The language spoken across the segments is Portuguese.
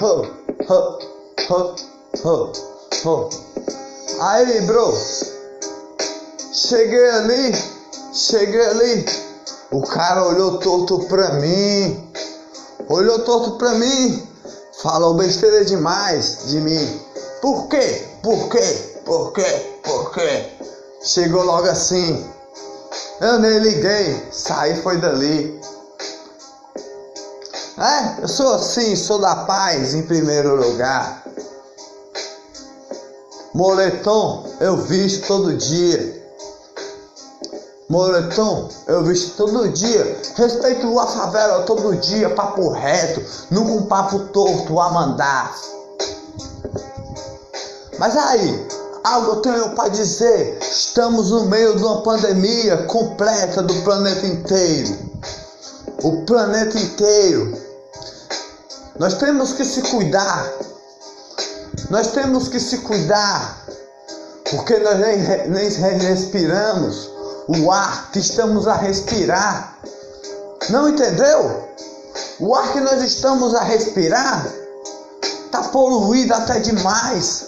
ho, ho, ho, ho, ho. Aí, bro. Cheguei ali, cheguei ali. O cara olhou torto pra mim. Olhou torto pra mim. Falou besteira demais de mim. Por quê? Por quê? Por quê? Por quê? Chegou logo assim. Eu nem liguei. Saí foi dali. É, eu sou assim, sou da paz em primeiro lugar. Moletom eu visto todo dia. Moletom eu visto todo dia. Respeito a favela todo dia, papo reto, nunca um papo torto a mandar. Mas aí, algo eu tenho para dizer. Estamos no meio de uma pandemia completa do planeta inteiro. O planeta inteiro nós temos que se cuidar. Nós temos que se cuidar. Porque nós nem, nem respiramos o ar que estamos a respirar. Não entendeu? O ar que nós estamos a respirar está poluído até demais.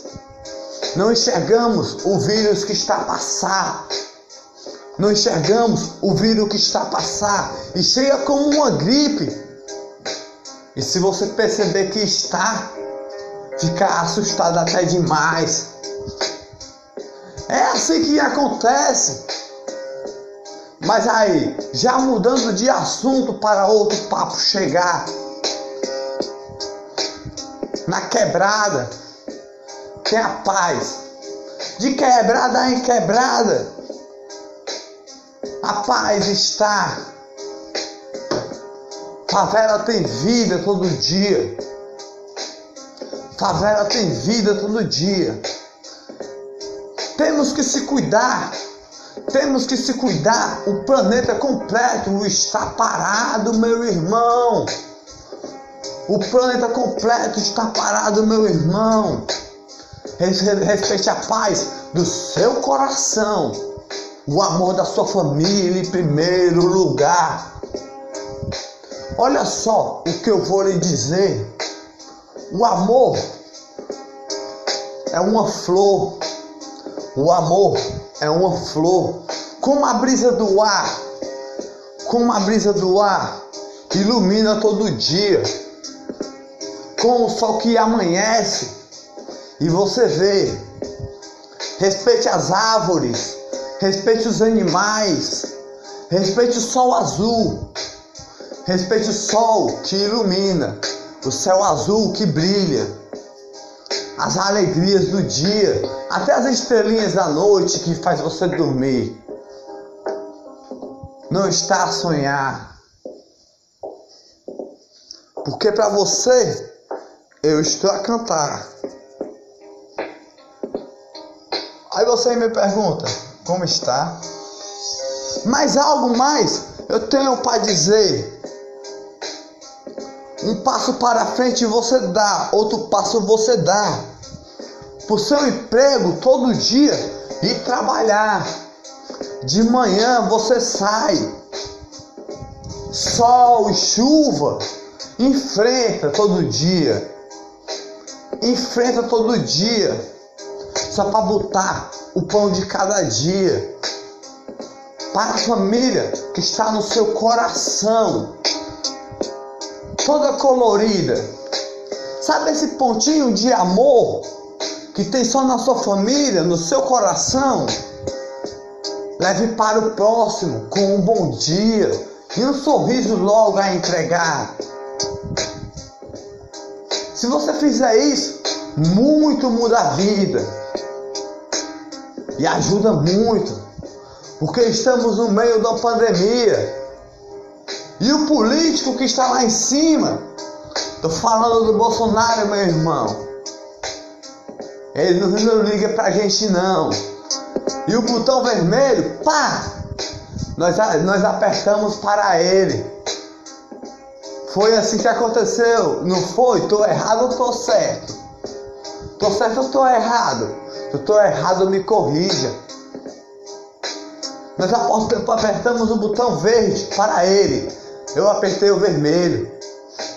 Não enxergamos o vírus que está a passar. Não enxergamos o vírus que está a passar. E chega como uma gripe. E se você perceber que está, fica assustado até demais. É assim que acontece. Mas aí, já mudando de assunto para outro papo chegar. Na quebrada, tem a paz. De quebrada em quebrada, a paz está Favela tem vida todo dia. Favela tem vida todo dia. Temos que se cuidar. Temos que se cuidar. O planeta completo está parado, meu irmão. O planeta completo está parado, meu irmão. Respeite a paz do seu coração. O amor da sua família em primeiro lugar. Olha só o que eu vou lhe dizer. O amor é uma flor. O amor é uma flor. Como a brisa do ar. Como a brisa do ar ilumina todo dia. Com o sol que amanhece. E você vê. Respeite as árvores. Respeite os animais. Respeite o sol azul. Respeite o sol que ilumina, o céu azul que brilha, as alegrias do dia, até as estrelinhas da noite que faz você dormir. Não está a sonhar. Porque para você eu estou a cantar. Aí você me pergunta, como está? Mas algo mais eu tenho para dizer. Um passo para frente você dá, outro passo você dá. Por seu emprego todo dia e trabalhar. De manhã você sai. Sol e chuva. Enfrenta todo dia. Enfrenta todo dia. Só para botar o pão de cada dia. Para a família que está no seu coração toda colorida. Sabe esse pontinho de amor que tem só na sua família, no seu coração? Leve para o próximo com um bom dia e um sorriso logo a entregar. Se você fizer isso, muito muda a vida e ajuda muito, porque estamos no meio da pandemia. E o político que está lá em cima, tô falando do Bolsonaro, meu irmão. Ele não, não liga pra gente não. E o botão vermelho, pá! Nós, nós apertamos para ele. Foi assim que aconteceu, não foi? Tô errado ou tô certo? Tô certo ou tô errado? Se tô errado, me corrija. Nós apertamos o botão verde para ele. Eu apertei o vermelho,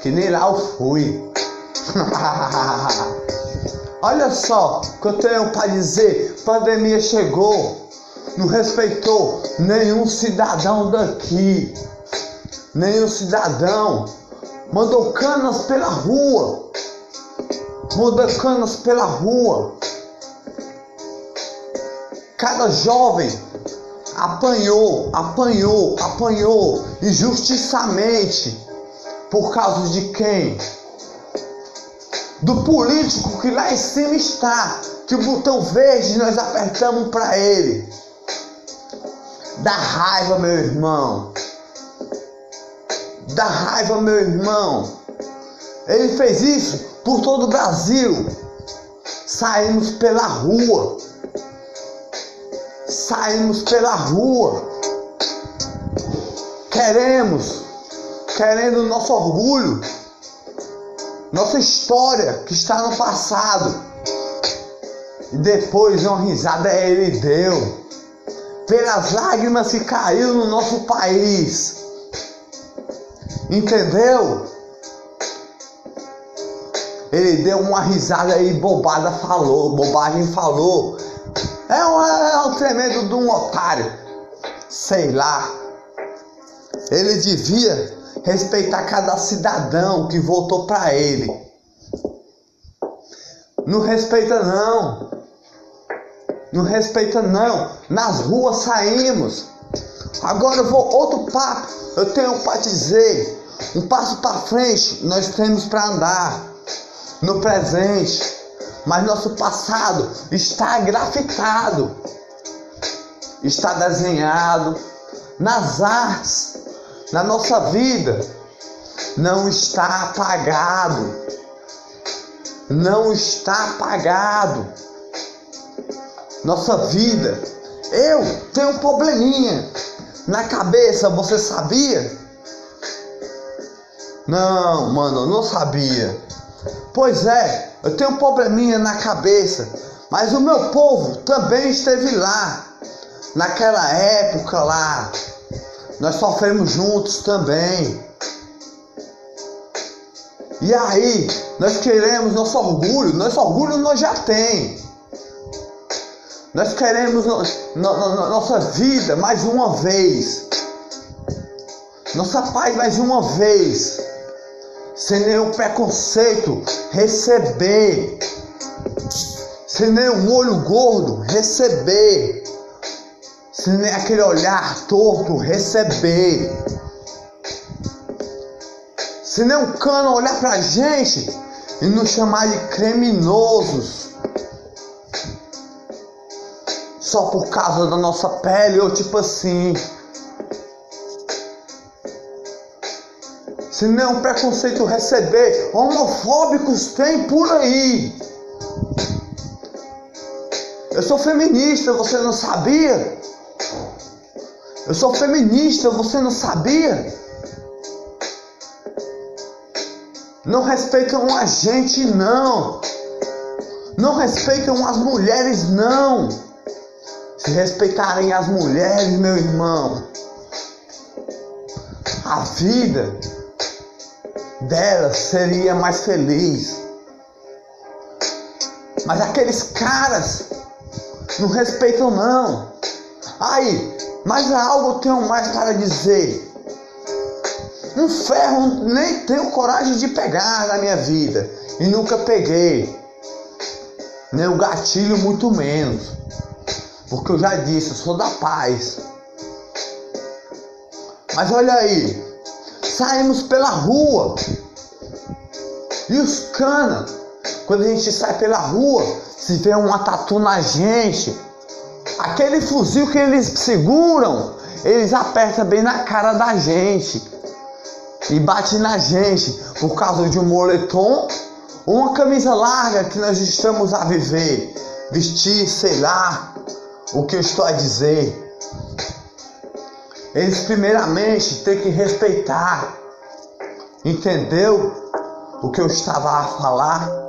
que nem lá eu fui. Olha só o que eu tenho para dizer. Pandemia chegou, não respeitou nenhum cidadão daqui, nenhum cidadão. Mandou canas pela rua, mandou canas pela rua. Cada jovem apanhou, apanhou, apanhou injustiçamente. Por causa de quem? Do político que lá em cima está, que o botão verde nós apertamos para ele. Dá raiva, meu irmão. Dá raiva, meu irmão. Ele fez isso por todo o Brasil. Saímos pela rua saímos pela rua. Queremos, querendo nosso orgulho, nossa história que está no passado. E depois uma risada ele deu. Pelas lágrimas que caiu no nosso país. Entendeu? Ele deu uma risada e bobada falou, bobagem falou. É um, é um tremendo de um otário. Sei lá. Ele devia respeitar cada cidadão que votou para ele. Não respeita não. Não respeita não. Nas ruas saímos. Agora eu vou outro papo. Eu tenho para dizer. Um passo para frente nós temos para andar no presente mas nosso passado está grafitado, está desenhado nas artes, na nossa vida, não está apagado, não está apagado. Nossa vida, eu tenho um probleminha na cabeça, você sabia? Não, mano, não sabia. Pois é, eu tenho um probleminha na cabeça, mas o meu povo também esteve lá, naquela época lá. Nós sofremos juntos também. E aí, nós queremos nosso orgulho, nosso orgulho nós já tem. Nós queremos no, no, no, nossa vida mais uma vez. Nossa paz mais uma vez sem nenhum preconceito, receber, sem nenhum olho gordo, receber, sem nem aquele olhar torto, receber, sem nenhum cano olhar pra gente e nos chamar de criminosos. Só por causa da nossa pele, ou tipo assim. Se não preconceito receber, homofóbicos tem por aí. Eu sou feminista, você não sabia? Eu sou feminista, você não sabia? Não respeitam a gente, não. Não respeitam as mulheres, não. Se respeitarem as mulheres, meu irmão, a vida dela seria mais feliz. Mas aqueles caras não respeitam não. Aí, mas algo eu tenho mais para dizer. Um ferro nem tenho coragem de pegar na minha vida. E nunca peguei. Nem o gatilho muito menos. Porque eu já disse, eu sou da paz. Mas olha aí, saímos pela rua. E os cana, quando a gente sai pela rua, se vê uma tatu na gente, aquele fuzil que eles seguram, eles apertam bem na cara da gente e bate na gente por causa de um moletom ou uma camisa larga que nós estamos a viver, vestir, sei lá o que eu estou a dizer. Eles primeiramente têm que respeitar. Entendeu o que eu estava a falar?